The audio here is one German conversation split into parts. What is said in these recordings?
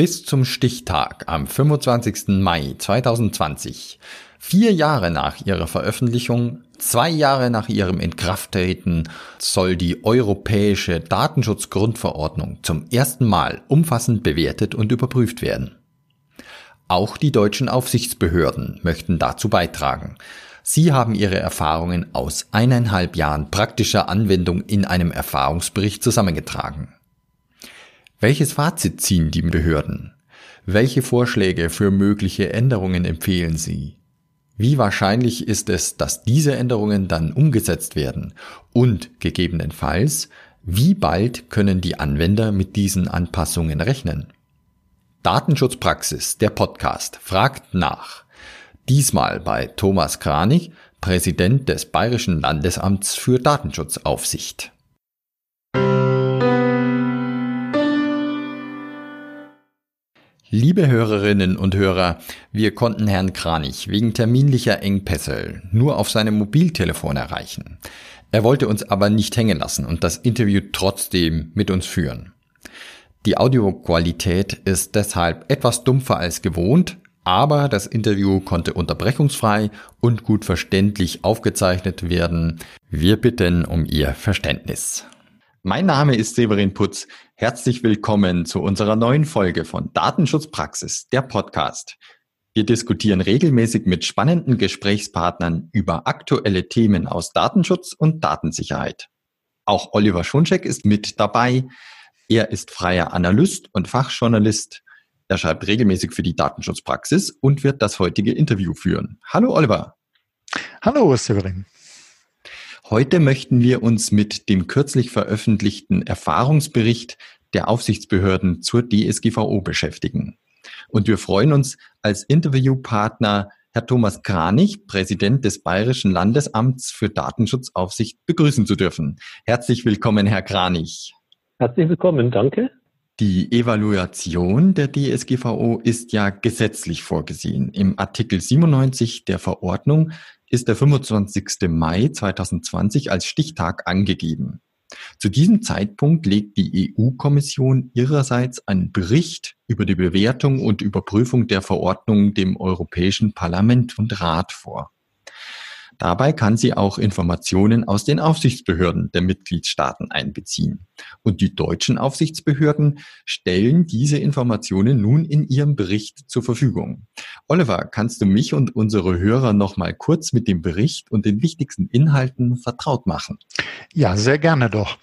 Bis zum Stichtag am 25. Mai 2020, vier Jahre nach ihrer Veröffentlichung, zwei Jahre nach ihrem Inkrafttreten, soll die Europäische Datenschutzgrundverordnung zum ersten Mal umfassend bewertet und überprüft werden. Auch die deutschen Aufsichtsbehörden möchten dazu beitragen. Sie haben ihre Erfahrungen aus eineinhalb Jahren praktischer Anwendung in einem Erfahrungsbericht zusammengetragen. Welches Fazit ziehen die Behörden? Welche Vorschläge für mögliche Änderungen empfehlen Sie? Wie wahrscheinlich ist es, dass diese Änderungen dann umgesetzt werden? Und gegebenenfalls, wie bald können die Anwender mit diesen Anpassungen rechnen? Datenschutzpraxis, der Podcast, fragt nach. Diesmal bei Thomas Kranich, Präsident des Bayerischen Landesamts für Datenschutzaufsicht. Liebe Hörerinnen und Hörer, wir konnten Herrn Kranich wegen terminlicher Engpässe nur auf seinem Mobiltelefon erreichen. Er wollte uns aber nicht hängen lassen und das Interview trotzdem mit uns führen. Die Audioqualität ist deshalb etwas dumpfer als gewohnt, aber das Interview konnte unterbrechungsfrei und gut verständlich aufgezeichnet werden. Wir bitten um Ihr Verständnis. Mein Name ist Severin Putz. Herzlich willkommen zu unserer neuen Folge von Datenschutzpraxis, der Podcast. Wir diskutieren regelmäßig mit spannenden Gesprächspartnern über aktuelle Themen aus Datenschutz und Datensicherheit. Auch Oliver Schoncheck ist mit dabei. Er ist freier Analyst und Fachjournalist. Er schreibt regelmäßig für die Datenschutzpraxis und wird das heutige Interview führen. Hallo Oliver. Hallo Severin. Heute möchten wir uns mit dem kürzlich veröffentlichten Erfahrungsbericht der Aufsichtsbehörden zur DSGVO beschäftigen. Und wir freuen uns als Interviewpartner Herr Thomas Kranich, Präsident des Bayerischen Landesamts für Datenschutzaufsicht, begrüßen zu dürfen. Herzlich willkommen, Herr Kranich. Herzlich willkommen, danke. Die Evaluation der DSGVO ist ja gesetzlich vorgesehen. Im Artikel 97 der Verordnung ist der 25. Mai 2020 als Stichtag angegeben. Zu diesem Zeitpunkt legt die EU-Kommission ihrerseits einen Bericht über die Bewertung und Überprüfung der Verordnung dem Europäischen Parlament und Rat vor. Dabei kann sie auch Informationen aus den Aufsichtsbehörden der Mitgliedstaaten einbeziehen. Und die deutschen Aufsichtsbehörden stellen diese Informationen nun in ihrem Bericht zur Verfügung. Oliver, kannst du mich und unsere Hörer noch mal kurz mit dem Bericht und den wichtigsten Inhalten vertraut machen? Ja, sehr gerne doch.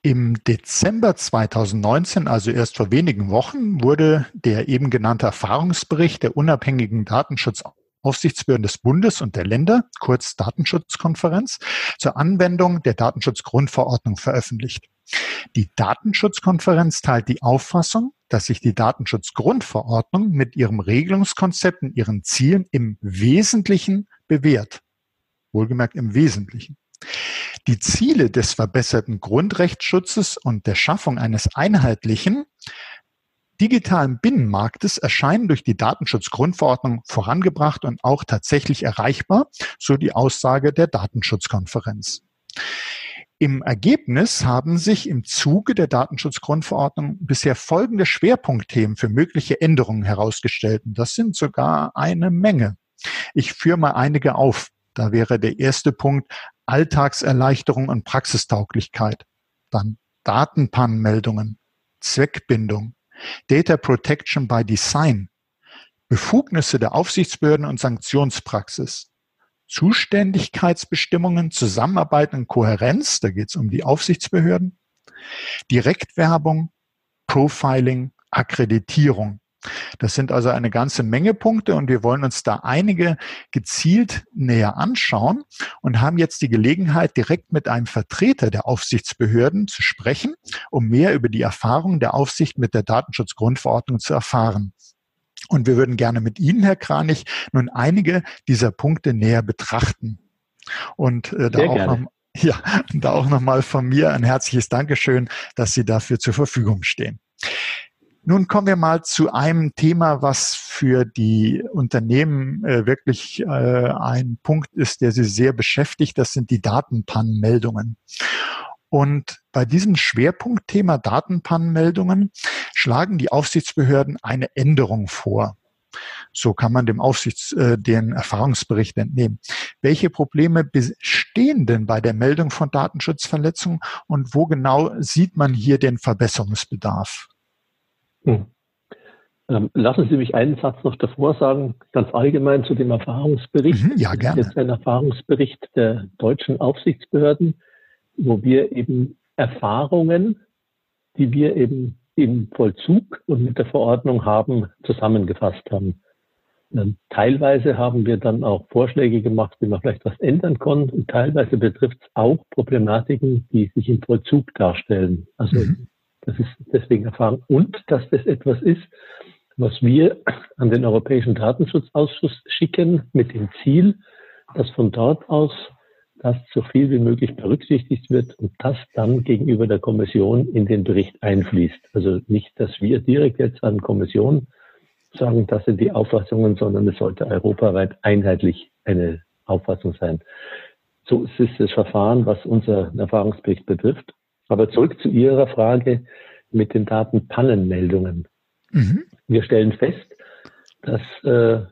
Im Dezember 2019, also erst vor wenigen Wochen, wurde der eben genannte Erfahrungsbericht der unabhängigen Datenschutz Aufsichtsbehörden des Bundes und der Länder, kurz Datenschutzkonferenz, zur Anwendung der Datenschutzgrundverordnung veröffentlicht. Die Datenschutzkonferenz teilt die Auffassung, dass sich die Datenschutzgrundverordnung mit ihrem Regelungskonzept und ihren Zielen im Wesentlichen bewährt. Wohlgemerkt im Wesentlichen. Die Ziele des verbesserten Grundrechtsschutzes und der Schaffung eines einheitlichen, digitalen Binnenmarktes erscheinen durch die Datenschutzgrundverordnung vorangebracht und auch tatsächlich erreichbar, so die Aussage der Datenschutzkonferenz. Im Ergebnis haben sich im Zuge der Datenschutzgrundverordnung bisher folgende Schwerpunktthemen für mögliche Änderungen herausgestellt. Und das sind sogar eine Menge. Ich führe mal einige auf. Da wäre der erste Punkt Alltagserleichterung und Praxistauglichkeit. Dann Datenpannmeldungen, Zweckbindung, Data Protection by Design, Befugnisse der Aufsichtsbehörden und Sanktionspraxis, Zuständigkeitsbestimmungen, Zusammenarbeit und Kohärenz, da geht es um die Aufsichtsbehörden, Direktwerbung, Profiling, Akkreditierung. Das sind also eine ganze Menge Punkte und wir wollen uns da einige gezielt näher anschauen und haben jetzt die Gelegenheit, direkt mit einem Vertreter der Aufsichtsbehörden zu sprechen, um mehr über die Erfahrungen der Aufsicht mit der Datenschutzgrundverordnung zu erfahren. Und wir würden gerne mit Ihnen, Herr Kranich, nun einige dieser Punkte näher betrachten. Und äh, da, auch noch, ja, da auch nochmal von mir ein herzliches Dankeschön, dass Sie dafür zur Verfügung stehen. Nun kommen wir mal zu einem Thema, was für die Unternehmen äh, wirklich äh, ein Punkt ist, der sie sehr beschäftigt. Das sind die Datenpannmeldungen. Und bei diesem Schwerpunktthema Datenpannmeldungen schlagen die Aufsichtsbehörden eine Änderung vor. So kann man dem Aufsichts, äh, den Erfahrungsbericht entnehmen. Welche Probleme bestehen denn bei der Meldung von Datenschutzverletzungen und wo genau sieht man hier den Verbesserungsbedarf? Hm. Ähm, lassen Sie mich einen Satz noch davor sagen, ganz allgemein zu dem Erfahrungsbericht. Mhm, ja, gerne. Das ist jetzt ein Erfahrungsbericht der deutschen Aufsichtsbehörden, wo wir eben Erfahrungen, die wir eben im Vollzug und mit der Verordnung haben, zusammengefasst haben. Ähm, teilweise haben wir dann auch Vorschläge gemacht, wie man vielleicht was ändern kann. Und teilweise betrifft es auch Problematiken, die sich im Vollzug darstellen. Also mhm. Das ist deswegen Erfahrung. Und dass das etwas ist, was wir an den Europäischen Datenschutzausschuss schicken mit dem Ziel, dass von dort aus das so viel wie möglich berücksichtigt wird und das dann gegenüber der Kommission in den Bericht einfließt. Also nicht, dass wir direkt jetzt an Kommission sagen, das sind die Auffassungen, sondern es sollte europaweit einheitlich eine Auffassung sein. So ist das Verfahren, was unser Erfahrungsbericht betrifft. Aber zurück zu Ihrer Frage mit den Datenpannenmeldungen. Mhm. Wir stellen fest, dass äh,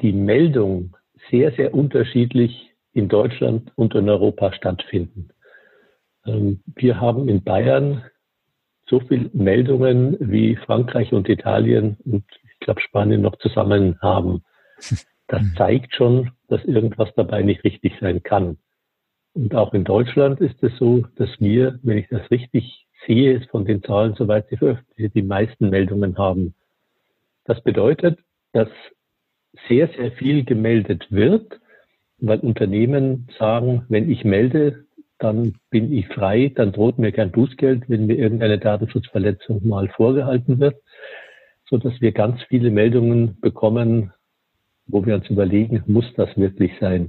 die Meldung sehr, sehr unterschiedlich in Deutschland und in Europa stattfinden. Ähm, wir haben in Bayern so viele Meldungen wie Frankreich und Italien und ich glaube Spanien noch zusammen haben. Das zeigt schon, dass irgendwas dabei nicht richtig sein kann. Und auch in Deutschland ist es so, dass wir, wenn ich das richtig sehe, von den Zahlen, soweit sie veröffentlicht, die meisten Meldungen haben. Das bedeutet, dass sehr, sehr viel gemeldet wird, weil Unternehmen sagen, wenn ich melde, dann bin ich frei, dann droht mir kein Bußgeld, wenn mir irgendeine Datenschutzverletzung mal vorgehalten wird, so dass wir ganz viele Meldungen bekommen, wo wir uns überlegen, muss das wirklich sein?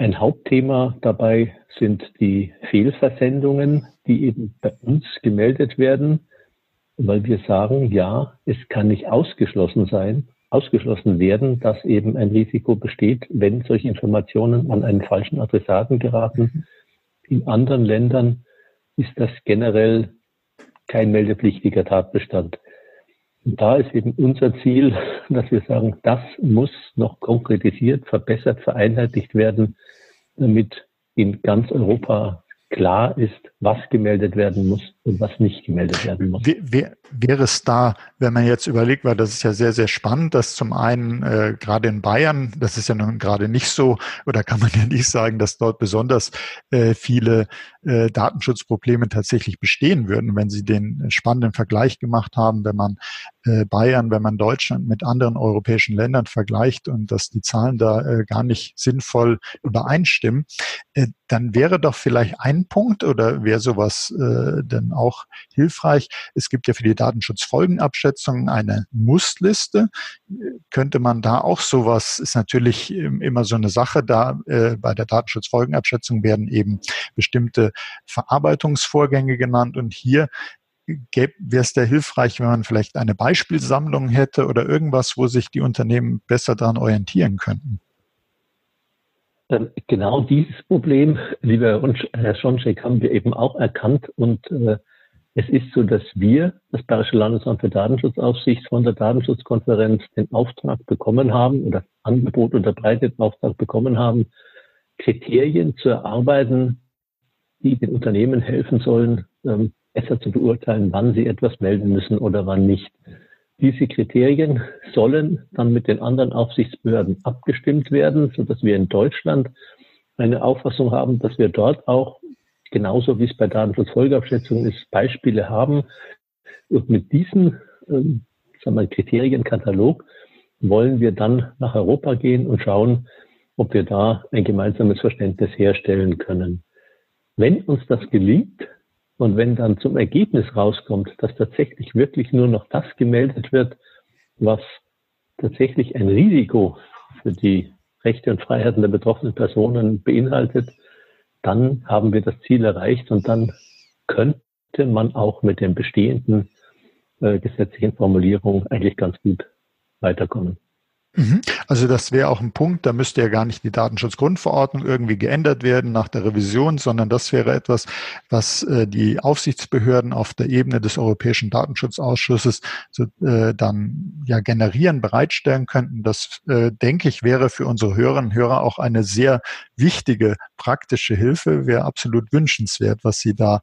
Ein Hauptthema dabei sind die Fehlversendungen, die eben bei uns gemeldet werden, weil wir sagen, ja, es kann nicht ausgeschlossen sein, ausgeschlossen werden, dass eben ein Risiko besteht, wenn solche Informationen an einen falschen Adressaten geraten. In anderen Ländern ist das generell kein meldepflichtiger Tatbestand. Und da ist eben unser Ziel, dass wir sagen, das muss noch konkretisiert, verbessert, vereinheitlicht werden, damit in ganz Europa klar ist, was gemeldet werden muss und was nicht gemeldet werden muss. Wäre es da, wenn man jetzt überlegt, weil das ist ja sehr, sehr spannend, dass zum einen äh, gerade in Bayern, das ist ja nun gerade nicht so, oder kann man ja nicht sagen, dass dort besonders äh, viele äh, Datenschutzprobleme tatsächlich bestehen würden, wenn Sie den spannenden Vergleich gemacht haben, wenn man äh, Bayern, wenn man Deutschland mit anderen europäischen Ländern vergleicht und dass die Zahlen da äh, gar nicht sinnvoll übereinstimmen, äh, dann wäre doch vielleicht ein Punkt oder wäre sowas äh, denn auch hilfreich. Es gibt ja für die Datenschutzfolgenabschätzung eine Mussliste. Könnte man da auch sowas, ist natürlich immer so eine Sache, da äh, bei der Datenschutzfolgenabschätzung werden eben bestimmte Verarbeitungsvorgänge genannt und hier wäre es da hilfreich, wenn man vielleicht eine Beispielsammlung hätte oder irgendwas, wo sich die Unternehmen besser daran orientieren könnten? Ähm, genau dieses Problem, lieber Herr Schoncheck, haben wir eben auch erkannt und äh, es ist so, dass wir, das Bayerische Landesamt für Datenschutzaufsicht, von der Datenschutzkonferenz den Auftrag bekommen haben oder Angebot unterbreiteten Auftrag bekommen haben, Kriterien zu erarbeiten, die den Unternehmen helfen sollen, ähm, besser zu beurteilen, wann sie etwas melden müssen oder wann nicht. Diese Kriterien sollen dann mit den anderen Aufsichtsbehörden abgestimmt werden, so dass wir in Deutschland eine Auffassung haben, dass wir dort auch, genauso wie es bei Datenschutzfolgeabschätzungen ist, Beispiele haben. Und mit diesem ähm, sagen wir, Kriterienkatalog wollen wir dann nach Europa gehen und schauen, ob wir da ein gemeinsames Verständnis herstellen können. Wenn uns das gelingt, und wenn dann zum Ergebnis rauskommt, dass tatsächlich wirklich nur noch das gemeldet wird, was tatsächlich ein Risiko für die Rechte und Freiheiten der betroffenen Personen beinhaltet, dann haben wir das Ziel erreicht und dann könnte man auch mit den bestehenden äh, gesetzlichen Formulierungen eigentlich ganz gut weiterkommen. Mhm. Also das wäre auch ein Punkt, da müsste ja gar nicht die Datenschutzgrundverordnung irgendwie geändert werden nach der Revision, sondern das wäre etwas, was äh, die Aufsichtsbehörden auf der Ebene des Europäischen Datenschutzausschusses so, äh, dann ja generieren, bereitstellen könnten. Das, äh, denke ich, wäre für unsere Hörerinnen und Hörer auch eine sehr wichtige praktische Hilfe, wäre absolut wünschenswert, was Sie da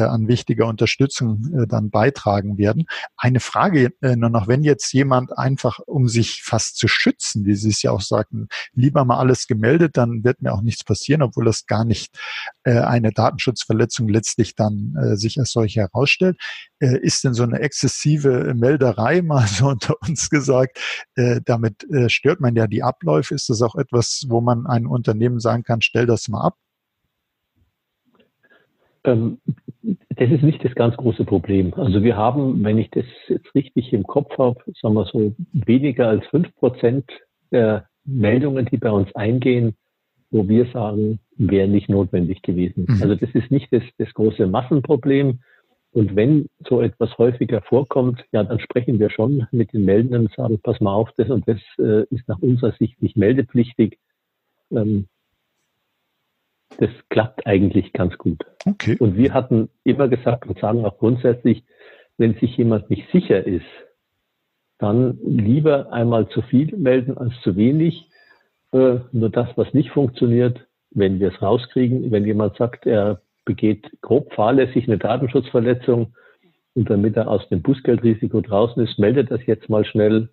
an wichtiger Unterstützung äh, dann beitragen werden. Eine Frage äh, nur noch, wenn jetzt jemand einfach, um sich fast zu schützen, wie Sie es ja auch sagten, lieber mal alles gemeldet, dann wird mir auch nichts passieren, obwohl das gar nicht äh, eine Datenschutzverletzung letztlich dann äh, sich als solche herausstellt. Äh, ist denn so eine exzessive Melderei, mal so unter uns gesagt, äh, damit äh, stört man ja die Abläufe? Ist das auch etwas, wo man einem Unternehmen sagen kann, stell das mal ab? Ähm, das ist nicht das ganz große Problem. Also wir haben, wenn ich das jetzt richtig im Kopf habe, sagen wir so, weniger als fünf Prozent der Meldungen, die bei uns eingehen, wo wir sagen, wäre nicht notwendig gewesen. Mhm. Also das ist nicht das, das große Massenproblem. Und wenn so etwas häufiger vorkommt, ja, dann sprechen wir schon mit den Meldenden und sagen, pass mal auf, das und das äh, ist nach unserer Sicht nicht meldepflichtig. Ähm, das klappt eigentlich ganz gut. Okay. Und wir hatten immer gesagt und sagen auch grundsätzlich, wenn sich jemand nicht sicher ist, dann lieber einmal zu viel melden als zu wenig. Äh, nur das, was nicht funktioniert, wenn wir es rauskriegen, wenn jemand sagt, er begeht grob fahrlässig eine Datenschutzverletzung und damit er aus dem Bußgeldrisiko draußen ist, meldet das jetzt mal schnell.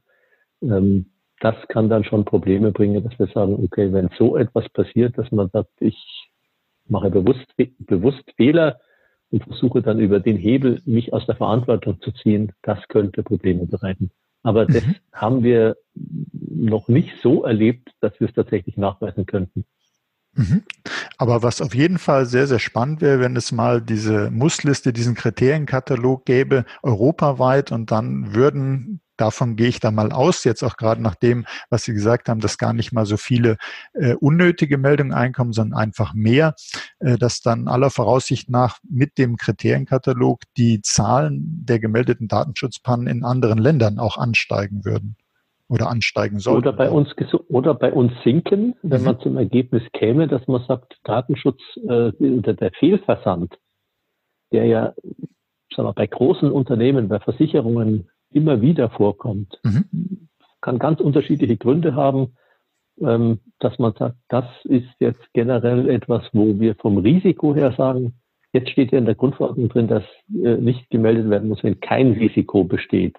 Ähm, das kann dann schon Probleme bringen, dass wir sagen, okay, wenn so etwas passiert, dass man sagt, ich mache bewusst, bewusst Fehler und versuche dann über den Hebel mich aus der Verantwortung zu ziehen, das könnte Probleme bereiten. Aber das mhm. haben wir noch nicht so erlebt, dass wir es tatsächlich nachweisen könnten. Mhm. Aber was auf jeden Fall sehr, sehr spannend wäre, wenn es mal diese Mussliste, diesen Kriterienkatalog gäbe, europaweit und dann würden Davon gehe ich da mal aus, jetzt auch gerade nach dem, was Sie gesagt haben, dass gar nicht mal so viele äh, unnötige Meldungen einkommen, sondern einfach mehr, äh, dass dann aller Voraussicht nach mit dem Kriterienkatalog die Zahlen der gemeldeten Datenschutzpannen in anderen Ländern auch ansteigen würden oder ansteigen sollten. Oder bei uns oder bei uns sinken, wenn mhm. man zum Ergebnis käme, dass man sagt, Datenschutz äh, der Fehlversand, der ja sagen wir, bei großen Unternehmen, bei Versicherungen immer wieder vorkommt. Mhm. Kann ganz unterschiedliche Gründe haben, ähm, dass man sagt, das ist jetzt generell etwas, wo wir vom Risiko her sagen, jetzt steht ja in der Grundverordnung drin, dass äh, nicht gemeldet werden muss, wenn kein Risiko besteht.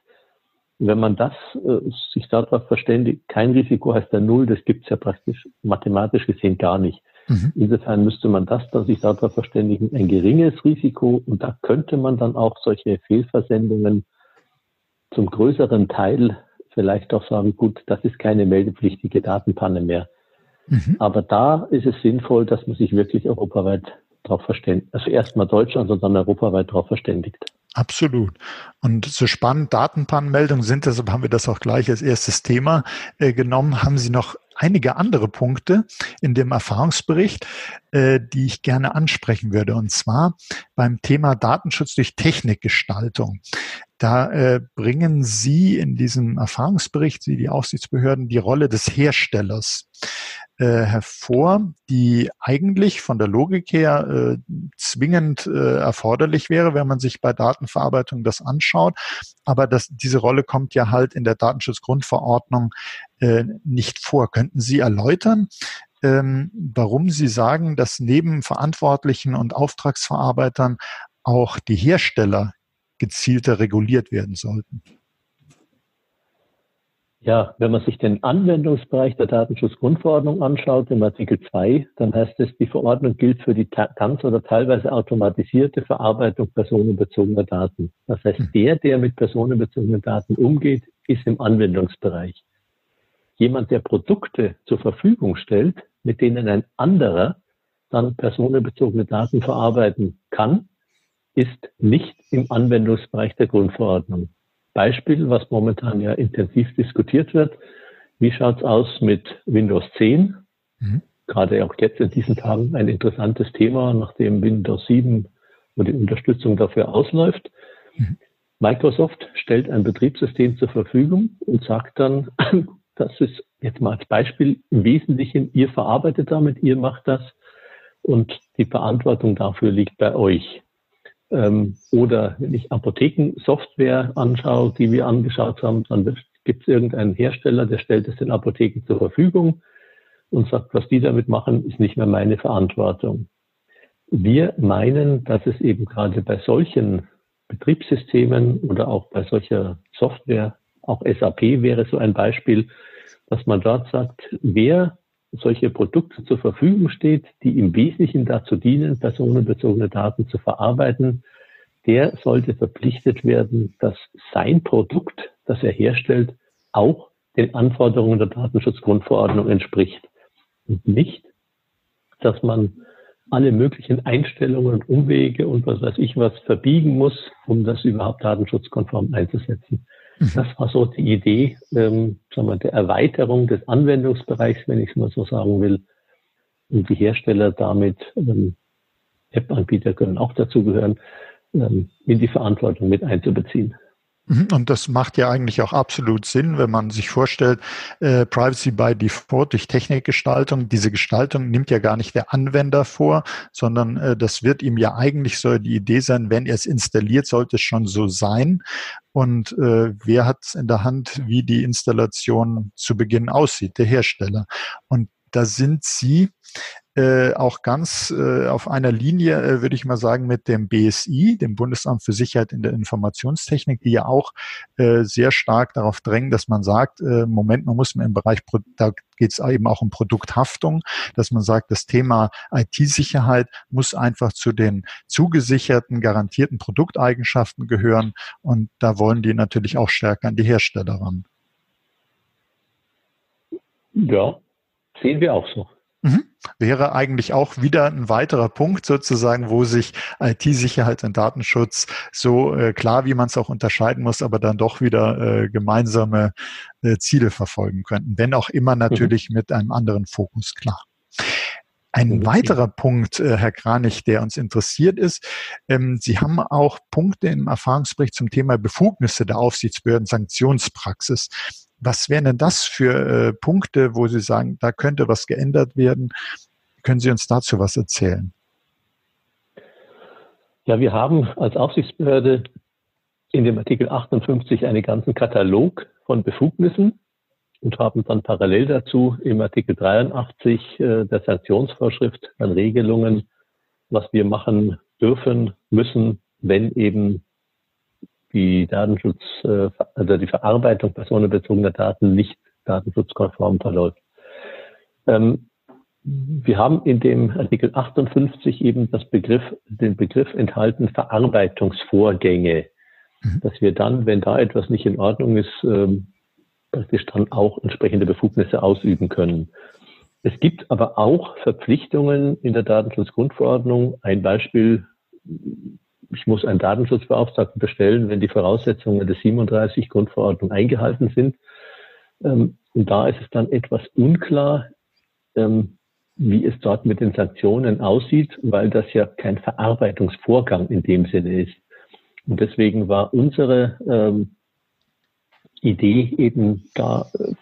Wenn man das äh, sich darauf verständigt, kein Risiko heißt ja null, das gibt es ja praktisch mathematisch gesehen gar nicht. Mhm. Insofern müsste man das dann sich darauf verständigen, ein geringes Risiko und da könnte man dann auch solche Fehlversendungen zum größeren Teil vielleicht auch sagen, gut, das ist keine meldepflichtige Datenpanne mehr. Mhm. Aber da ist es sinnvoll, dass man sich wirklich europaweit darauf verständigt, also erstmal Deutschland dann europaweit darauf verständigt. Absolut. Und so spannend Datenpannenmeldungen sind, deshalb haben wir das auch gleich als erstes Thema äh, genommen. Haben Sie noch einige andere Punkte in dem Erfahrungsbericht, äh, die ich gerne ansprechen würde. Und zwar beim Thema Datenschutz durch Technikgestaltung. Da äh, bringen Sie in diesem Erfahrungsbericht, Sie die Aufsichtsbehörden, die Rolle des Herstellers äh, hervor, die eigentlich von der Logik her äh, zwingend äh, erforderlich wäre, wenn man sich bei Datenverarbeitung das anschaut. Aber das, diese Rolle kommt ja halt in der Datenschutzgrundverordnung äh, nicht vor. Könnten Sie erläutern, ähm, warum Sie sagen, dass neben Verantwortlichen und Auftragsverarbeitern auch die Hersteller gezielter reguliert werden sollten? Ja, wenn man sich den Anwendungsbereich der Datenschutzgrundverordnung anschaut, im Artikel 2, dann heißt es, die Verordnung gilt für die ganz oder teilweise automatisierte Verarbeitung personenbezogener Daten. Das heißt, hm. der, der mit personenbezogenen Daten umgeht, ist im Anwendungsbereich. Jemand, der Produkte zur Verfügung stellt, mit denen ein anderer dann personenbezogene Daten verarbeiten kann, ist nicht im Anwendungsbereich der Grundverordnung. Beispiel, was momentan ja intensiv diskutiert wird. Wie schaut's aus mit Windows 10? Mhm. Gerade auch jetzt in diesen Tagen ein interessantes Thema, nachdem Windows 7 und die Unterstützung dafür ausläuft. Mhm. Microsoft stellt ein Betriebssystem zur Verfügung und sagt dann, das ist jetzt mal als Beispiel im Wesentlichen, ihr verarbeitet damit, ihr macht das und die Verantwortung dafür liegt bei euch. Ähm, oder wenn ich Apothekensoftware anschaue, die wir angeschaut haben, dann gibt es irgendeinen Hersteller, der stellt es den Apotheken zur Verfügung und sagt, was die damit machen, ist nicht mehr meine Verantwortung. Wir meinen, dass es eben gerade bei solchen Betriebssystemen oder auch bei solcher Software, auch SAP wäre so ein Beispiel, dass man dort sagt, wer solche Produkte zur Verfügung steht, die im Wesentlichen dazu dienen, personenbezogene Daten zu verarbeiten, der sollte verpflichtet werden, dass sein Produkt, das er herstellt, auch den Anforderungen der Datenschutzgrundverordnung entspricht. Und nicht, dass man alle möglichen Einstellungen und Umwege und was weiß ich was verbiegen muss, um das überhaupt datenschutzkonform einzusetzen. Mhm. Das war so die Idee ähm, sagen wir, der Erweiterung des Anwendungsbereichs, wenn ich es mal so sagen will. Und die Hersteller damit, ähm, App-Anbieter können auch dazugehören, ähm, in die Verantwortung mit einzubeziehen. Mhm, und das macht ja eigentlich auch absolut Sinn, wenn man sich vorstellt, äh, Privacy by Default durch Technikgestaltung. Diese Gestaltung nimmt ja gar nicht der Anwender vor, sondern äh, das wird ihm ja eigentlich so die Idee sein, wenn er es installiert, sollte es schon so sein. Und äh, wer hat es in der Hand, wie die Installation zu Beginn aussieht? Der Hersteller. Und da sind Sie äh, auch ganz äh, auf einer Linie, äh, würde ich mal sagen, mit dem BSI, dem Bundesamt für Sicherheit in der Informationstechnik, die ja auch äh, sehr stark darauf drängen, dass man sagt, äh, Moment, man muss im Bereich, da geht es eben auch um Produkthaftung, dass man sagt, das Thema IT-Sicherheit muss einfach zu den zugesicherten, garantierten Produkteigenschaften gehören und da wollen die natürlich auch stärker an die Hersteller ran. Ja, sehen wir auch so. Mhm. Wäre eigentlich auch wieder ein weiterer Punkt sozusagen, wo sich IT-Sicherheit und Datenschutz so äh, klar, wie man es auch unterscheiden muss, aber dann doch wieder äh, gemeinsame äh, Ziele verfolgen könnten, wenn auch immer mhm. natürlich mhm. mit einem anderen Fokus klar. Ein mhm. weiterer Punkt, äh, Herr Kranich, der uns interessiert ist, ähm, Sie haben auch Punkte im Erfahrungsbericht zum Thema Befugnisse der Aufsichtsbehörden, Sanktionspraxis. Was wären denn das für äh, Punkte, wo Sie sagen, da könnte was geändert werden? Können Sie uns dazu was erzählen? Ja, wir haben als Aufsichtsbehörde in dem Artikel 58 einen ganzen Katalog von Befugnissen und haben dann parallel dazu im Artikel 83 äh, der Sanktionsvorschrift dann Regelungen, was wir machen dürfen, müssen, wenn eben die Datenschutz, äh, also die Verarbeitung personenbezogener Daten nicht datenschutzkonform verläuft. Ähm, wir haben in dem Artikel 58 eben das Begriff, den Begriff enthalten Verarbeitungsvorgänge, mhm. dass wir dann, wenn da etwas nicht in Ordnung ist, ähm, praktisch dann auch entsprechende Befugnisse ausüben können. Es gibt aber auch Verpflichtungen in der Datenschutzgrundverordnung. Ein Beispiel ich muss einen Datenschutzbeauftragten bestellen, wenn die Voraussetzungen der 37 Grundverordnung eingehalten sind. Ähm, und da ist es dann etwas unklar, ähm, wie es dort mit den Sanktionen aussieht, weil das ja kein Verarbeitungsvorgang in dem Sinne ist. Und deswegen war unsere ähm, Idee eben da äh,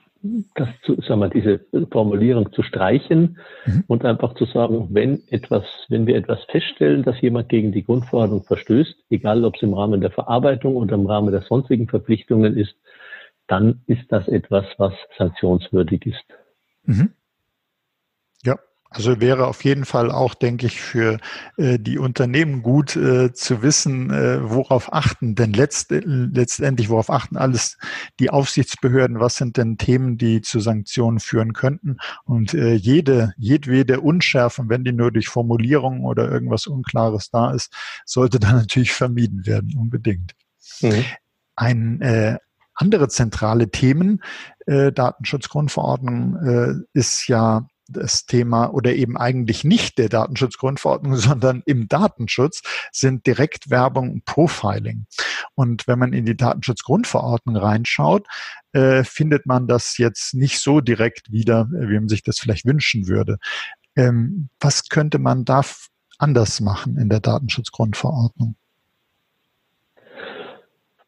das zu, sagen wir, diese Formulierung zu streichen mhm. und einfach zu sagen, wenn etwas, wenn wir etwas feststellen, dass jemand gegen die Grundverordnung verstößt, egal ob es im Rahmen der Verarbeitung oder im Rahmen der sonstigen Verpflichtungen ist, dann ist das etwas, was sanktionswürdig ist. Mhm. Also wäre auf jeden Fall auch, denke ich, für äh, die Unternehmen gut äh, zu wissen, äh, worauf achten denn letzt, letztendlich, worauf achten alles die Aufsichtsbehörden, was sind denn Themen, die zu Sanktionen führen könnten. Und äh, jede, jedwede Unschärfe, wenn die nur durch Formulierungen oder irgendwas Unklares da ist, sollte dann natürlich vermieden werden, unbedingt. Mhm. Ein äh, andere zentrale Themen, äh, Datenschutzgrundverordnung, äh, ist ja das Thema oder eben eigentlich nicht der Datenschutzgrundverordnung, sondern im Datenschutz sind Direktwerbung und Profiling. Und wenn man in die Datenschutzgrundverordnung reinschaut, äh, findet man das jetzt nicht so direkt wieder, wie man sich das vielleicht wünschen würde. Ähm, was könnte man da anders machen in der Datenschutzgrundverordnung?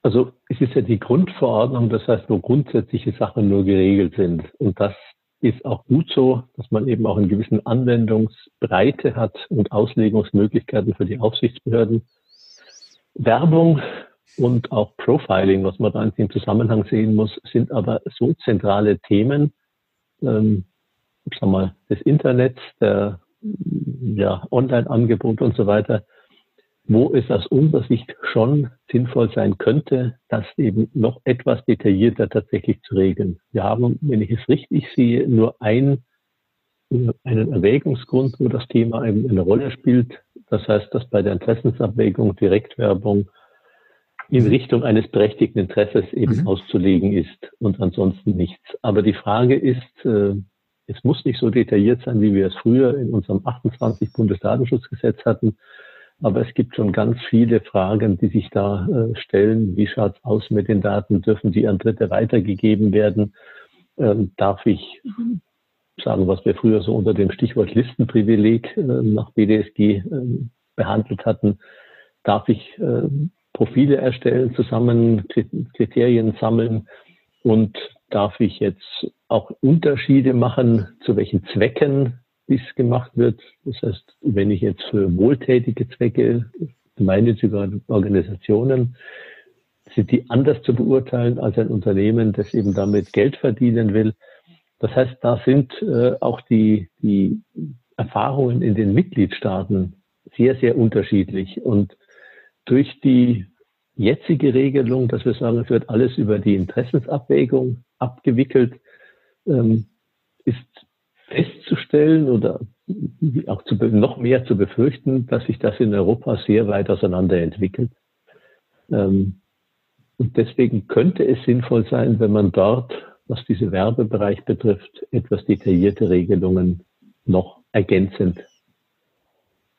Also es ist ja die Grundverordnung, das heißt, wo grundsätzliche Sachen nur geregelt sind. Und das ist auch gut so, dass man eben auch einen gewissen Anwendungsbreite hat und Auslegungsmöglichkeiten für die Aufsichtsbehörden. Werbung und auch Profiling, was man da in dem Zusammenhang sehen muss, sind aber so zentrale Themen, ähm, sag mal, des Internets, der ja, Online-Angebot und so weiter, wo es aus unserer Sicht schon sinnvoll sein könnte, das eben noch etwas detaillierter tatsächlich zu regeln. Wir haben, wenn ich es richtig sehe, nur ein, einen Erwägungsgrund, wo das Thema eben eine Rolle spielt. Das heißt, dass bei der Interessensabwägung Direktwerbung in Richtung eines berechtigten Interesses eben mhm. auszulegen ist und ansonsten nichts. Aber die Frage ist, äh, es muss nicht so detailliert sein, wie wir es früher in unserem 28 Bundesdatenschutzgesetz hatten. Aber es gibt schon ganz viele Fragen, die sich da äh, stellen. Wie schaut's aus mit den Daten? Dürfen die an Dritte weitergegeben werden? Ähm, darf ich sagen, was wir früher so unter dem Stichwort Listenprivileg äh, nach BDSG äh, behandelt hatten? Darf ich Profile erstellen, zusammen Kriterien sammeln und darf ich jetzt auch Unterschiede machen, zu welchen Zwecken dies gemacht wird. Das heißt, wenn ich jetzt für wohltätige Zwecke, gemeinnützige Organisationen, sind die anders zu beurteilen als ein Unternehmen, das eben damit Geld verdienen will. Das heißt, da sind äh, auch die, die Erfahrungen in den Mitgliedstaaten sehr, sehr unterschiedlich. Und durch die jetzige Regelung, dass wir sagen, es wird alles über die Interessensabwägung abgewickelt, ähm, ist festzustellen oder auch zu, noch mehr zu befürchten, dass sich das in Europa sehr weit auseinanderentwickelt. Ähm, und deswegen könnte es sinnvoll sein, wenn man dort, was diese Werbebereich betrifft, etwas detaillierte Regelungen noch ergänzend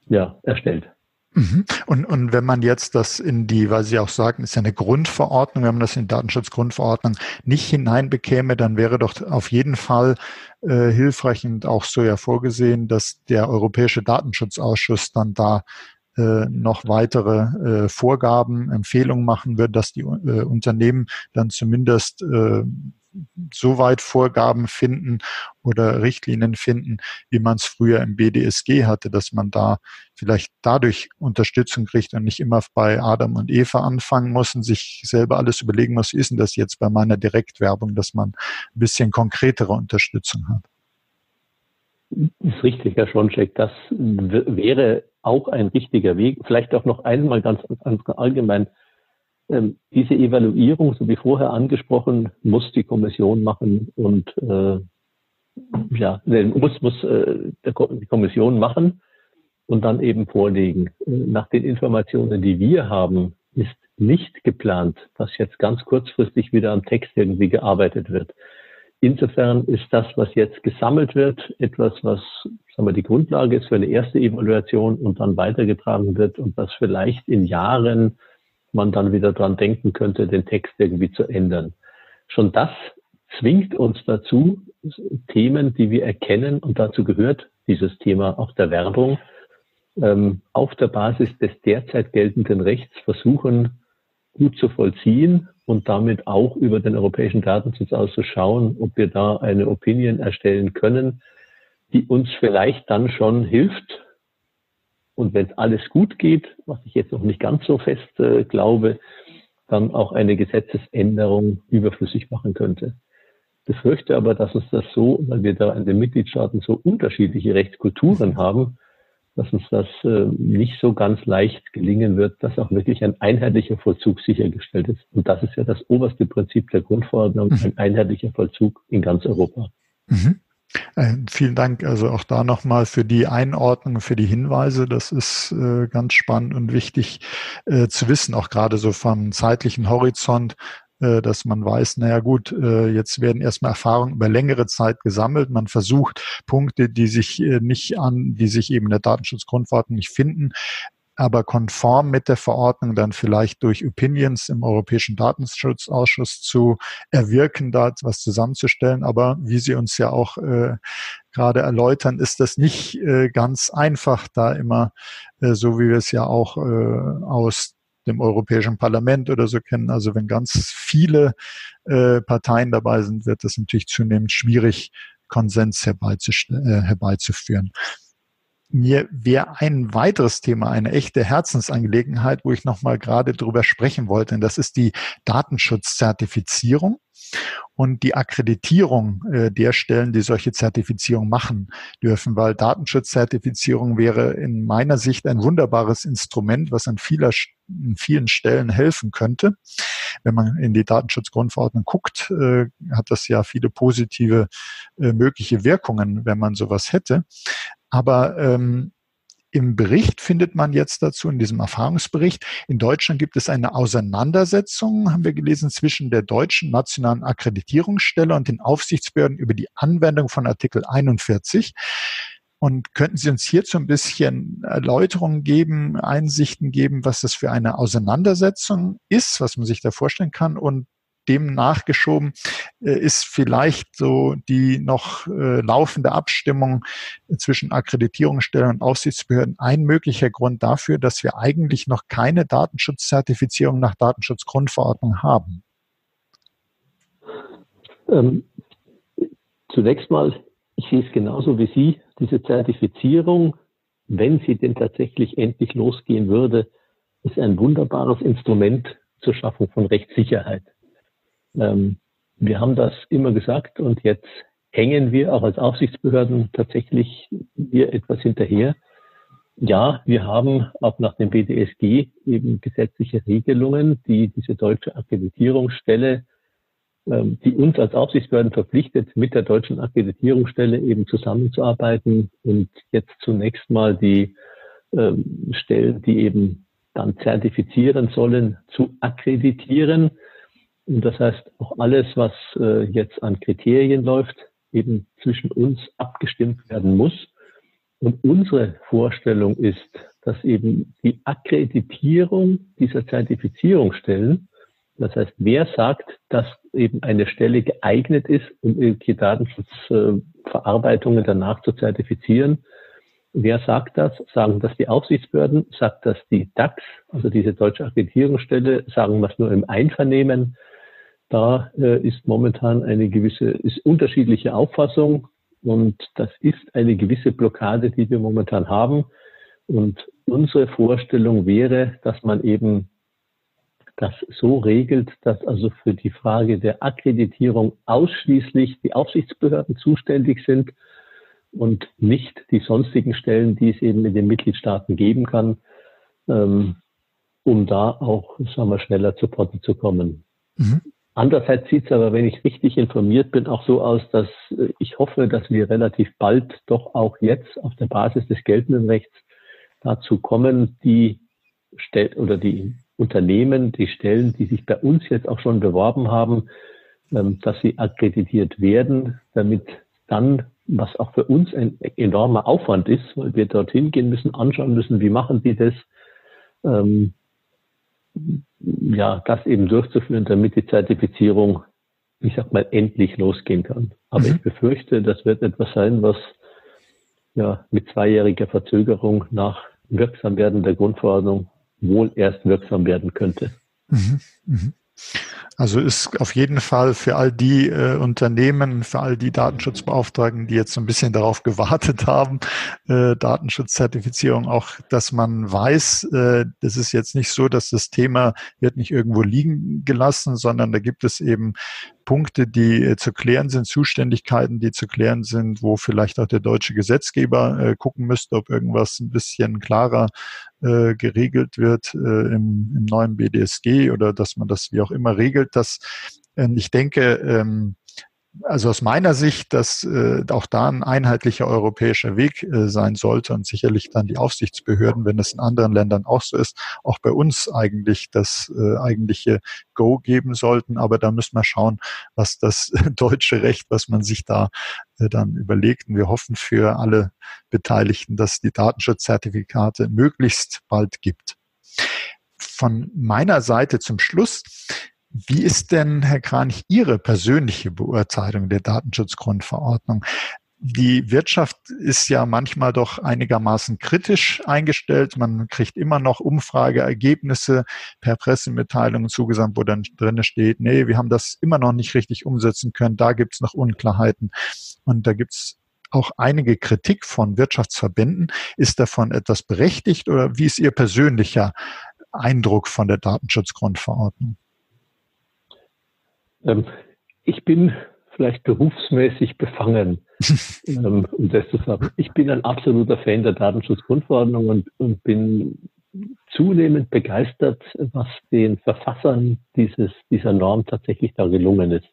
ja, erstellt. Mhm. Und, und wenn man jetzt das in die, weil Sie auch sagen, ist ja eine Grundverordnung, wenn man das in die Datenschutzgrundverordnung nicht hineinbekäme, dann wäre doch auf jeden Fall äh, hilfreich und auch so ja vorgesehen, dass der Europäische Datenschutzausschuss dann da äh, noch weitere äh, Vorgaben, Empfehlungen machen wird, dass die äh, Unternehmen dann zumindest äh, so weit Vorgaben finden oder Richtlinien finden, wie man es früher im BDSG hatte, dass man da vielleicht dadurch Unterstützung kriegt und nicht immer bei Adam und Eva anfangen muss und sich selber alles überlegen muss, ist denn das jetzt bei meiner Direktwerbung, dass man ein bisschen konkretere Unterstützung hat. Ist richtig, Herr Schoncheck. Das wäre auch ein richtiger Weg. Vielleicht auch noch einmal ganz, ganz allgemein. Ähm, diese Evaluierung, so wie vorher angesprochen, muss die Kommission machen und äh, ja, muss, muss äh, die Kommission machen und dann eben vorlegen. Äh, nach den Informationen, die wir haben, ist nicht geplant, dass jetzt ganz kurzfristig wieder am Text irgendwie gearbeitet wird. Insofern ist das, was jetzt gesammelt wird, etwas, was sagen wir, die Grundlage ist für eine erste Evaluation und dann weitergetragen wird und was vielleicht in Jahren man dann wieder dran denken könnte, den Text irgendwie zu ändern. Schon das zwingt uns dazu, Themen, die wir erkennen, und dazu gehört dieses Thema auch der Werbung, ähm, auf der Basis des derzeit geltenden Rechts versuchen, gut zu vollziehen und damit auch über den europäischen Datenschutz auszuschauen, ob wir da eine Opinion erstellen können, die uns vielleicht dann schon hilft, und wenn es alles gut geht, was ich jetzt noch nicht ganz so fest äh, glaube, dann auch eine Gesetzesänderung überflüssig machen könnte. Ich befürchte aber, dass uns das so, weil wir da in den Mitgliedstaaten so unterschiedliche Rechtskulturen haben, dass uns das äh, nicht so ganz leicht gelingen wird, dass auch wirklich ein einheitlicher Vollzug sichergestellt ist. Und das ist ja das oberste Prinzip der Grundverordnung, mhm. ein einheitlicher Vollzug in ganz Europa. Mhm. Äh, vielen Dank also auch da nochmal für die Einordnung, für die Hinweise. Das ist äh, ganz spannend und wichtig äh, zu wissen, auch gerade so vom zeitlichen Horizont, äh, dass man weiß, naja gut, jetzt werden erstmal Erfahrungen über längere Zeit gesammelt. Man versucht Punkte, die sich nicht an, die sich eben in der Datenschutzgrundverordnung nicht finden, aber konform mit der Verordnung dann vielleicht durch Opinions im Europäischen Datenschutzausschuss zu erwirken, da was zusammenzustellen. Aber wie Sie uns ja auch äh, gerade erläutern, ist das nicht äh, ganz einfach, da immer, äh, so wie wir es ja auch äh, aus dem Europäischen Parlament oder so kennen. Also wenn ganz viele äh, Parteien dabei sind, wird es natürlich zunehmend schwierig, Konsens äh, herbeizuführen. Mir wäre ein weiteres Thema, eine echte Herzensangelegenheit, wo ich nochmal gerade drüber sprechen wollte. Und das ist die Datenschutzzertifizierung und die Akkreditierung äh, der Stellen, die solche Zertifizierung machen dürfen, weil Datenschutzzertifizierung wäre in meiner Sicht ein wunderbares Instrument, was an vieler, an vielen Stellen helfen könnte. Wenn man in die Datenschutzgrundverordnung guckt, äh, hat das ja viele positive äh, mögliche Wirkungen, wenn man sowas hätte. Aber ähm, im Bericht findet man jetzt dazu, in diesem Erfahrungsbericht, in Deutschland gibt es eine Auseinandersetzung, haben wir gelesen, zwischen der deutschen nationalen Akkreditierungsstelle und den Aufsichtsbehörden über die Anwendung von Artikel 41. Und könnten Sie uns hierzu ein bisschen Erläuterungen geben, Einsichten geben, was das für eine Auseinandersetzung ist, was man sich da vorstellen kann und dem nachgeschoben äh, ist vielleicht so die noch äh, laufende Abstimmung zwischen Akkreditierungsstellen und Aufsichtsbehörden ein möglicher Grund dafür, dass wir eigentlich noch keine Datenschutzzertifizierung nach Datenschutzgrundverordnung haben. Ähm, zunächst mal, ich sehe es genauso wie Sie, diese Zertifizierung, wenn sie denn tatsächlich endlich losgehen würde, ist ein wunderbares Instrument zur Schaffung von Rechtssicherheit. Ähm, wir haben das immer gesagt und jetzt hängen wir auch als Aufsichtsbehörden tatsächlich hier etwas hinterher. Ja, wir haben auch nach dem BDSG eben gesetzliche Regelungen, die diese deutsche Akkreditierungsstelle, ähm, die uns als Aufsichtsbehörden verpflichtet, mit der deutschen Akkreditierungsstelle eben zusammenzuarbeiten und jetzt zunächst mal die ähm, Stellen, die eben dann zertifizieren sollen, zu akkreditieren. Und das heißt, auch alles, was äh, jetzt an Kriterien läuft, eben zwischen uns abgestimmt werden muss. Und unsere Vorstellung ist, dass eben die Akkreditierung dieser Zertifizierungsstellen, das heißt, wer sagt, dass eben eine Stelle geeignet ist, um irgendwelche Datenschutzverarbeitungen danach zu zertifizieren, Wer sagt das? Sagen das die Aufsichtsbehörden? Sagt das die DAX, also diese deutsche Akkreditierungsstelle? Sagen wir es nur im Einvernehmen? Da äh, ist momentan eine gewisse, ist unterschiedliche Auffassung und das ist eine gewisse Blockade, die wir momentan haben. Und unsere Vorstellung wäre, dass man eben das so regelt, dass also für die Frage der Akkreditierung ausschließlich die Aufsichtsbehörden zuständig sind und nicht die sonstigen Stellen, die es eben in den Mitgliedstaaten geben kann, ähm, um da auch sagen wir, schneller zu Potte zu kommen. Mhm. Andererseits sieht es aber, wenn ich richtig informiert bin, auch so aus, dass äh, ich hoffe, dass wir relativ bald doch auch jetzt auf der Basis des geltenden Rechts dazu kommen, die Stell oder die Unternehmen, die Stellen, die sich bei uns jetzt auch schon beworben haben, ähm, dass sie akkreditiert werden, damit dann, was auch für uns ein enormer Aufwand ist, weil wir dorthin gehen müssen, anschauen müssen, wie machen die das, ähm, ja, das eben durchzuführen, damit die Zertifizierung, ich sag mal, endlich losgehen kann. Aber mhm. ich befürchte, das wird etwas sein, was ja mit zweijähriger Verzögerung nach Wirksamwerden der Grundverordnung wohl erst wirksam werden könnte. Mhm. Mhm. Also ist auf jeden Fall für all die äh, Unternehmen, für all die Datenschutzbeauftragten, die jetzt so ein bisschen darauf gewartet haben, äh, Datenschutzzertifizierung auch, dass man weiß, äh, das ist jetzt nicht so, dass das Thema wird nicht irgendwo liegen gelassen, sondern da gibt es eben Punkte, die äh, zu klären sind, Zuständigkeiten, die zu klären sind, wo vielleicht auch der deutsche Gesetzgeber äh, gucken müsste, ob irgendwas ein bisschen klarer äh, geregelt wird äh, im, im neuen BDSG oder dass man das wie auch immer regelt. Das, äh, ich denke, ähm, also aus meiner Sicht, dass äh, auch da ein einheitlicher europäischer Weg äh, sein sollte und sicherlich dann die Aufsichtsbehörden, wenn es in anderen Ländern auch so ist, auch bei uns eigentlich das äh, eigentliche Go geben sollten. Aber da müssen wir schauen, was das deutsche Recht, was man sich da äh, dann überlegt. Und wir hoffen für alle Beteiligten, dass die Datenschutzzertifikate möglichst bald gibt. Von meiner Seite zum Schluss wie ist denn, Herr Kranich, Ihre persönliche Beurteilung der Datenschutzgrundverordnung? die Wirtschaft ist ja manchmal doch einigermaßen kritisch eingestellt. Man kriegt immer noch Umfrageergebnisse per Pressemitteilungen zugesandt, wo dann drin steht, nee, wir haben das immer noch nicht richtig umsetzen können, da gibt es noch Unklarheiten. Und da gibt es auch einige Kritik von Wirtschaftsverbänden. Ist davon etwas berechtigt oder wie ist Ihr persönlicher Eindruck von der Datenschutzgrundverordnung? Ähm, ich bin vielleicht berufsmäßig befangen, ähm, um das zu sagen. Ich bin ein absoluter Fan der Datenschutzgrundverordnung und, und bin zunehmend begeistert, was den Verfassern dieses, dieser Norm tatsächlich da gelungen ist.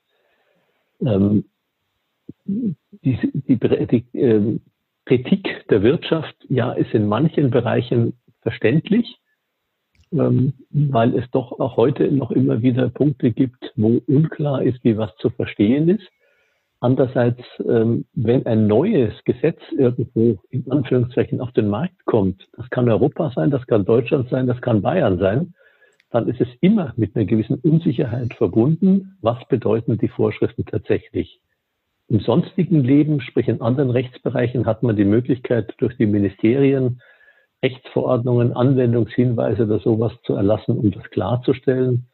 Ähm, die, die, die äh, Kritik der Wirtschaft, ja, ist in manchen Bereichen verständlich, ähm, weil es doch auch heute noch immer wieder Punkte gibt, wo unklar ist, wie was zu verstehen ist. Andererseits, ähm, wenn ein neues Gesetz irgendwo in Anführungszeichen auf den Markt kommt, das kann Europa sein, das kann Deutschland sein, das kann Bayern sein, dann ist es immer mit einer gewissen Unsicherheit verbunden. Was bedeuten die Vorschriften tatsächlich? Im sonstigen Leben, sprich in anderen Rechtsbereichen, hat man die Möglichkeit, durch die Ministerien Rechtsverordnungen, Anwendungshinweise oder sowas zu erlassen, um das klarzustellen.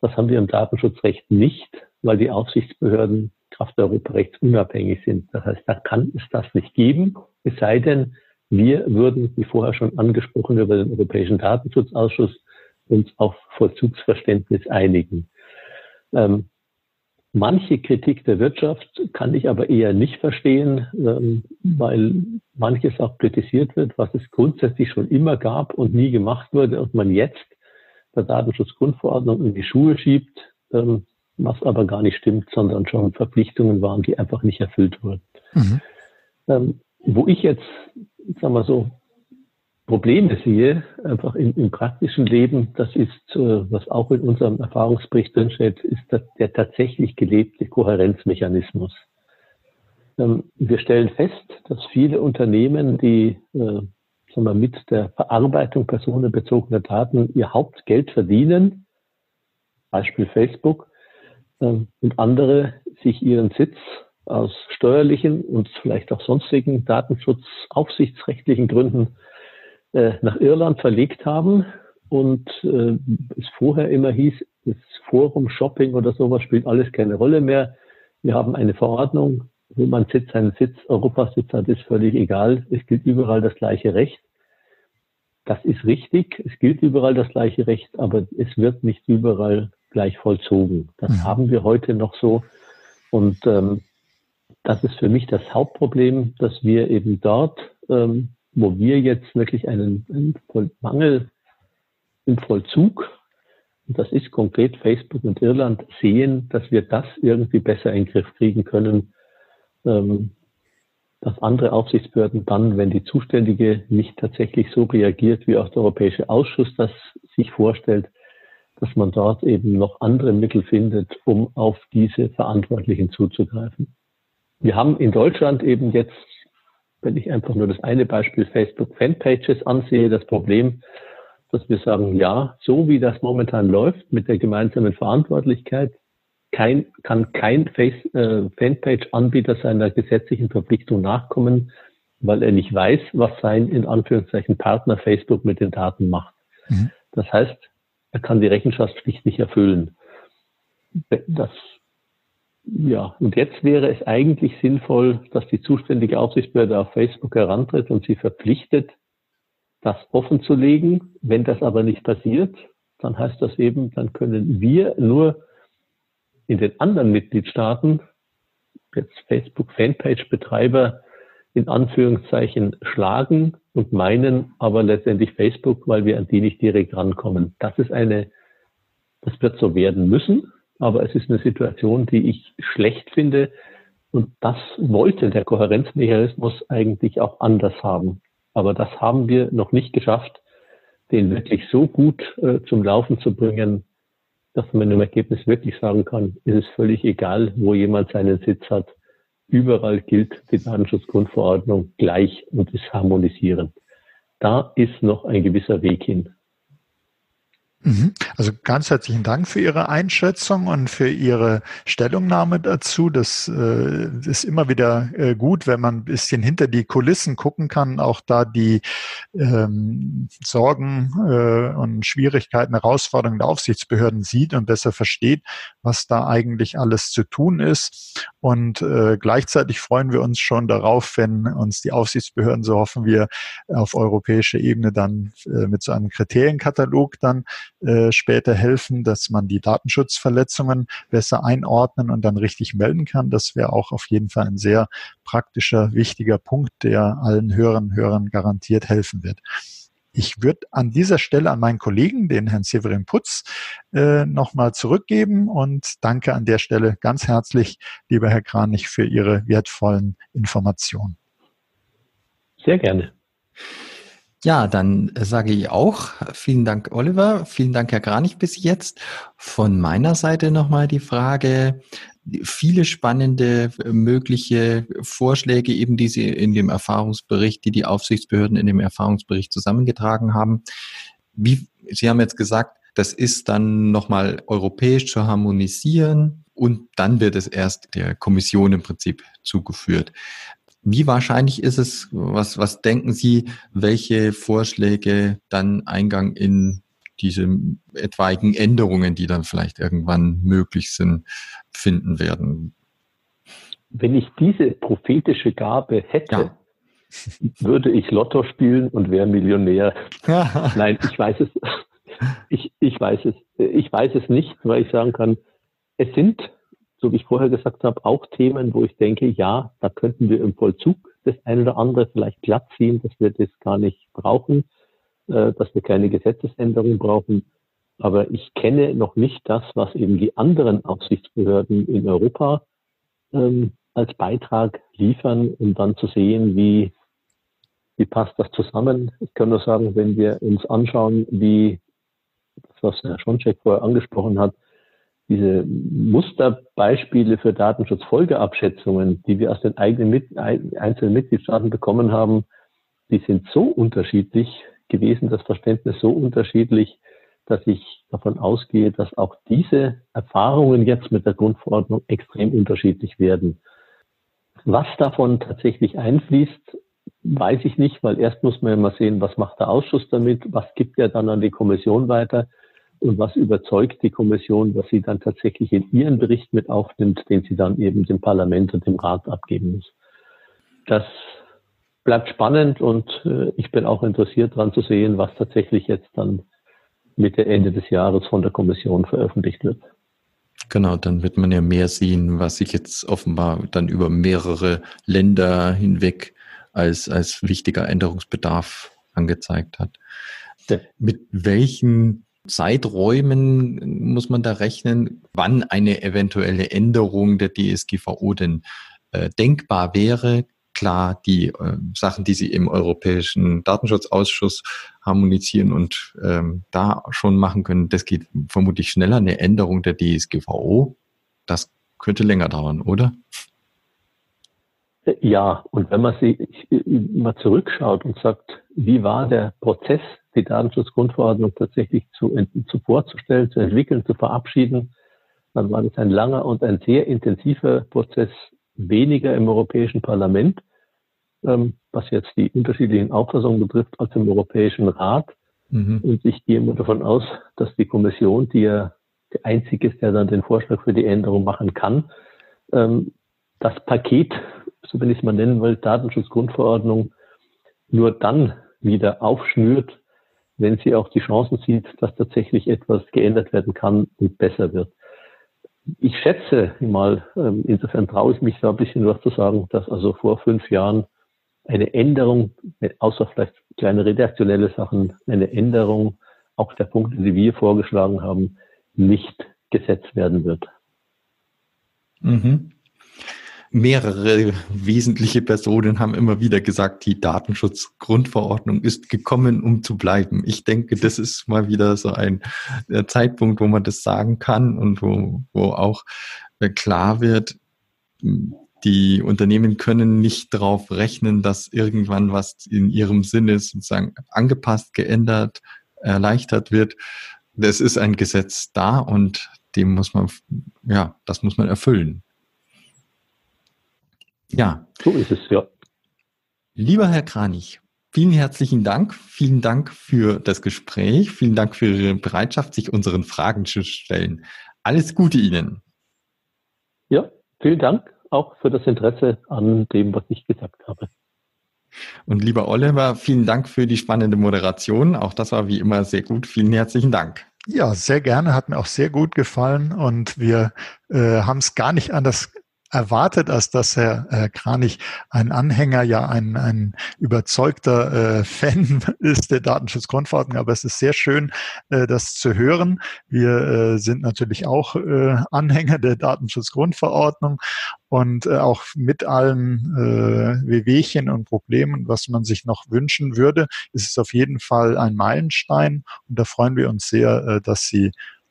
Das haben wir im Datenschutzrecht nicht, weil die Aufsichtsbehörden Kraft Europarechts unabhängig sind. Das heißt, da kann es das nicht geben, es sei denn, wir würden, wie vorher schon angesprochen, über den Europäischen Datenschutzausschuss uns auf Vollzugsverständnis einigen. Ähm, Manche Kritik der Wirtschaft kann ich aber eher nicht verstehen, ähm, weil manches auch kritisiert wird, was es grundsätzlich schon immer gab und nie gemacht wurde und man jetzt der Datenschutzgrundverordnung in die Schuhe schiebt, ähm, was aber gar nicht stimmt, sondern schon Verpflichtungen waren, die einfach nicht erfüllt wurden. Mhm. Ähm, wo ich jetzt, sagen wir so, Probleme sehe, einfach im, im praktischen Leben, das ist, äh, was auch in unserem Erfahrungsbericht drinsteht, ist der, tatsächlich gelebte Kohärenzmechanismus. Ähm, wir stellen fest, dass viele Unternehmen, die äh, sagen wir, mit der Verarbeitung personenbezogener Daten ihr Hauptgeld verdienen, Beispiel Facebook, äh, und andere sich ihren Sitz aus steuerlichen und vielleicht auch sonstigen datenschutzaufsichtsrechtlichen Gründen äh, nach Irland verlegt haben und äh, es vorher immer hieß, das Forum Shopping oder sowas spielt alles keine Rolle mehr. Wir haben eine Verordnung, wo man Sitz, seinen Sitz, Europasitz hat, ist völlig egal. Es gilt überall das gleiche Recht. Das ist richtig. Es gilt überall das gleiche Recht, aber es wird nicht überall gleich vollzogen. Das mhm. haben wir heute noch so. Und ähm, das ist für mich das Hauptproblem, dass wir eben dort ähm, wo wir jetzt wirklich einen, einen Mangel im Vollzug, und das ist konkret Facebook und Irland, sehen, dass wir das irgendwie besser in den Griff kriegen können, ähm, dass andere Aufsichtsbehörden dann, wenn die Zuständige nicht tatsächlich so reagiert, wie auch der Europäische Ausschuss das sich vorstellt, dass man dort eben noch andere Mittel findet, um auf diese Verantwortlichen zuzugreifen. Wir haben in Deutschland eben jetzt wenn ich einfach nur das eine Beispiel Facebook Fanpages ansehe, das Problem, dass wir sagen, ja, so wie das momentan läuft mit der gemeinsamen Verantwortlichkeit, kein, kann kein Face, äh, Fanpage-Anbieter seiner gesetzlichen Verpflichtung nachkommen, weil er nicht weiß, was sein in Anführungszeichen Partner Facebook mit den Daten macht. Mhm. Das heißt, er kann die Rechenschaftspflicht nicht erfüllen. Das ja, und jetzt wäre es eigentlich sinnvoll, dass die zuständige Aufsichtsbehörde auf Facebook herantritt und sie verpflichtet, das offen zu legen. Wenn das aber nicht passiert, dann heißt das eben, dann können wir nur in den anderen Mitgliedstaaten jetzt Facebook Fanpage Betreiber in Anführungszeichen schlagen und meinen aber letztendlich Facebook, weil wir an die nicht direkt rankommen. Das ist eine, das wird so werden müssen. Aber es ist eine Situation, die ich schlecht finde. Und das wollte der Kohärenzmechanismus eigentlich auch anders haben. Aber das haben wir noch nicht geschafft, den wirklich so gut äh, zum Laufen zu bringen, dass man im Ergebnis wirklich sagen kann, ist es völlig egal, wo jemand seinen Sitz hat. Überall gilt die Datenschutzgrundverordnung gleich und ist harmonisierend. Da ist noch ein gewisser Weg hin. Mhm. Also ganz herzlichen Dank für Ihre Einschätzung und für Ihre Stellungnahme dazu. Das äh, ist immer wieder äh, gut, wenn man ein bisschen hinter die Kulissen gucken kann, auch da die ähm, Sorgen äh, und Schwierigkeiten, Herausforderungen der Aufsichtsbehörden sieht und besser versteht, was da eigentlich alles zu tun ist. Und äh, gleichzeitig freuen wir uns schon darauf, wenn uns die Aufsichtsbehörden, so hoffen wir, auf europäischer Ebene dann äh, mit so einem Kriterienkatalog dann äh, später helfen, dass man die Datenschutzverletzungen besser einordnen und dann richtig melden kann. Das wäre auch auf jeden Fall ein sehr praktischer, wichtiger Punkt, der allen Hörern Hörern garantiert helfen wird. Ich würde an dieser Stelle an meinen Kollegen, den Herrn Severin Putz, äh, nochmal zurückgeben und danke an der Stelle ganz herzlich, lieber Herr Kranich, für Ihre wertvollen Informationen. Sehr gerne. Ja, dann sage ich auch vielen Dank, Oliver. Vielen Dank, Herr Kranich, bis jetzt. Von meiner Seite nochmal die Frage, viele spannende mögliche Vorschläge, eben die Sie in dem Erfahrungsbericht, die die Aufsichtsbehörden in dem Erfahrungsbericht zusammengetragen haben. Wie, Sie haben jetzt gesagt, das ist dann nochmal europäisch zu harmonisieren und dann wird es erst der Kommission im Prinzip zugeführt. Wie wahrscheinlich ist es, was, was denken Sie, welche Vorschläge dann Eingang in diese etwaigen Änderungen, die dann vielleicht irgendwann möglich sind, finden werden? Wenn ich diese prophetische Gabe hätte, ja. würde ich Lotto spielen und wäre Millionär. Nein, ich weiß es. Ich, ich weiß es. Ich weiß es nicht, weil ich sagen kann, es sind so wie ich vorher gesagt habe, auch Themen, wo ich denke, ja, da könnten wir im Vollzug das eine oder andere vielleicht glatt ziehen, dass wir das gar nicht brauchen, äh, dass wir keine Gesetzesänderung brauchen. Aber ich kenne noch nicht das, was eben die anderen Aufsichtsbehörden in Europa ähm, als Beitrag liefern, um dann zu sehen, wie, wie passt das zusammen. Ich kann nur sagen, wenn wir uns anschauen, wie das, was Herr Schoncheck vorher angesprochen hat, diese Musterbeispiele für Datenschutzfolgeabschätzungen, die wir aus den eigenen Mit einzelnen Mitgliedstaaten bekommen haben, die sind so unterschiedlich gewesen, das Verständnis so unterschiedlich, dass ich davon ausgehe, dass auch diese Erfahrungen jetzt mit der Grundverordnung extrem unterschiedlich werden. Was davon tatsächlich einfließt, weiß ich nicht, weil erst muss man ja mal sehen, was macht der Ausschuss damit, was gibt er dann an die Kommission weiter und was überzeugt die Kommission, was sie dann tatsächlich in ihren Bericht mit aufnimmt, den sie dann eben dem Parlament und dem Rat abgeben muss. Das bleibt spannend und äh, ich bin auch interessiert daran zu sehen, was tatsächlich jetzt dann Mitte, Ende des Jahres von der Kommission veröffentlicht wird. Genau, dann wird man ja mehr sehen, was sich jetzt offenbar dann über mehrere Länder hinweg als, als wichtiger Änderungsbedarf angezeigt hat. Mit welchen Zeiträumen muss man da rechnen, wann eine eventuelle Änderung der DSGVO denn äh, denkbar wäre? Klar, die äh, Sachen, die Sie im Europäischen Datenschutzausschuss harmonisieren und ähm, da schon machen können, das geht vermutlich schneller. Eine Änderung der DSGVO, das könnte länger dauern, oder? Ja, und wenn man sich mal zurückschaut und sagt, wie war der Prozess die Datenschutzgrundverordnung tatsächlich zu, zu vorzustellen, zu entwickeln, zu verabschieden, dann war das ein langer und ein sehr intensiver Prozess, weniger im Europäischen Parlament, ähm, was jetzt die unterschiedlichen Auffassungen betrifft, als im Europäischen Rat. Mhm. Und ich gehe immer davon aus, dass die Kommission, die ja der einzige ist, der dann den Vorschlag für die Änderung machen kann, ähm, das Paket, so wenn ich es mal nennen will, Datenschutzgrundverordnung, nur dann wieder aufschnürt, wenn sie auch die Chancen sieht, dass tatsächlich etwas geändert werden kann und besser wird. Ich schätze mal, ähm, insofern traue ich mich da ein bisschen was zu sagen, dass also vor fünf Jahren eine Änderung, außer vielleicht kleine redaktionelle Sachen, eine Änderung auch der Punkte, die wir vorgeschlagen haben, nicht gesetzt werden wird. Mhm mehrere wesentliche Personen haben immer wieder gesagt, die Datenschutzgrundverordnung ist gekommen, um zu bleiben. Ich denke, das ist mal wieder so ein Zeitpunkt, wo man das sagen kann und wo, wo auch äh, klar wird, die Unternehmen können nicht darauf rechnen, dass irgendwann was in ihrem Sinne sozusagen angepasst, geändert, erleichtert wird, Das ist ein Gesetz da und dem muss man, ja, das muss man erfüllen. Ja. So ist es, ja. Lieber Herr Kranich, vielen herzlichen Dank. Vielen Dank für das Gespräch. Vielen Dank für Ihre Bereitschaft, sich unseren Fragen zu stellen. Alles Gute Ihnen. Ja, vielen Dank auch für das Interesse an dem, was ich gesagt habe. Und lieber Oliver, vielen Dank für die spannende Moderation. Auch das war wie immer sehr gut. Vielen herzlichen Dank. Ja, sehr gerne. Hat mir auch sehr gut gefallen. Und wir äh, haben es gar nicht anders erwartet, als dass Herr Kranich ein Anhänger, ja ein, ein überzeugter äh, Fan ist der Datenschutzgrundverordnung. Aber es ist sehr schön, äh, das zu hören. Wir äh, sind natürlich auch äh, Anhänger der Datenschutzgrundverordnung und äh, auch mit allen äh, Wehwehchen und Problemen, was man sich noch wünschen würde, ist es auf jeden Fall ein Meilenstein. Und da freuen wir uns sehr, äh, dass Sie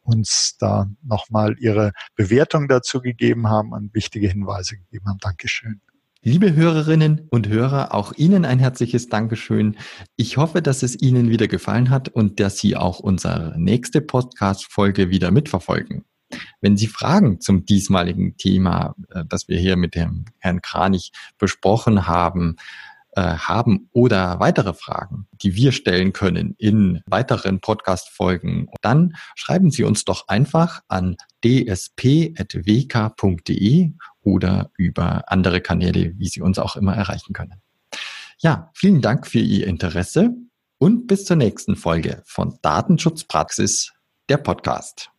uns da nochmal Ihre Bewertung dazu gegeben haben und wichtige Hinweise gegeben haben. Dankeschön. Liebe Hörerinnen und Hörer, auch Ihnen ein herzliches Dankeschön. Ich hoffe, dass es Ihnen wieder gefallen hat und dass Sie auch unsere nächste Podcast-Folge wieder mitverfolgen. Wenn Sie Fragen zum diesmaligen Thema, äh, das wir hier mit dem Herrn Kranich besprochen haben, äh, haben oder weitere Fragen, die wir stellen können in weiteren Podcast-Folgen, dann schreiben Sie uns doch einfach an dsp.wk.de oder über andere Kanäle, wie Sie uns auch immer erreichen können. Ja, vielen Dank für Ihr Interesse und bis zur nächsten Folge von Datenschutzpraxis, der Podcast.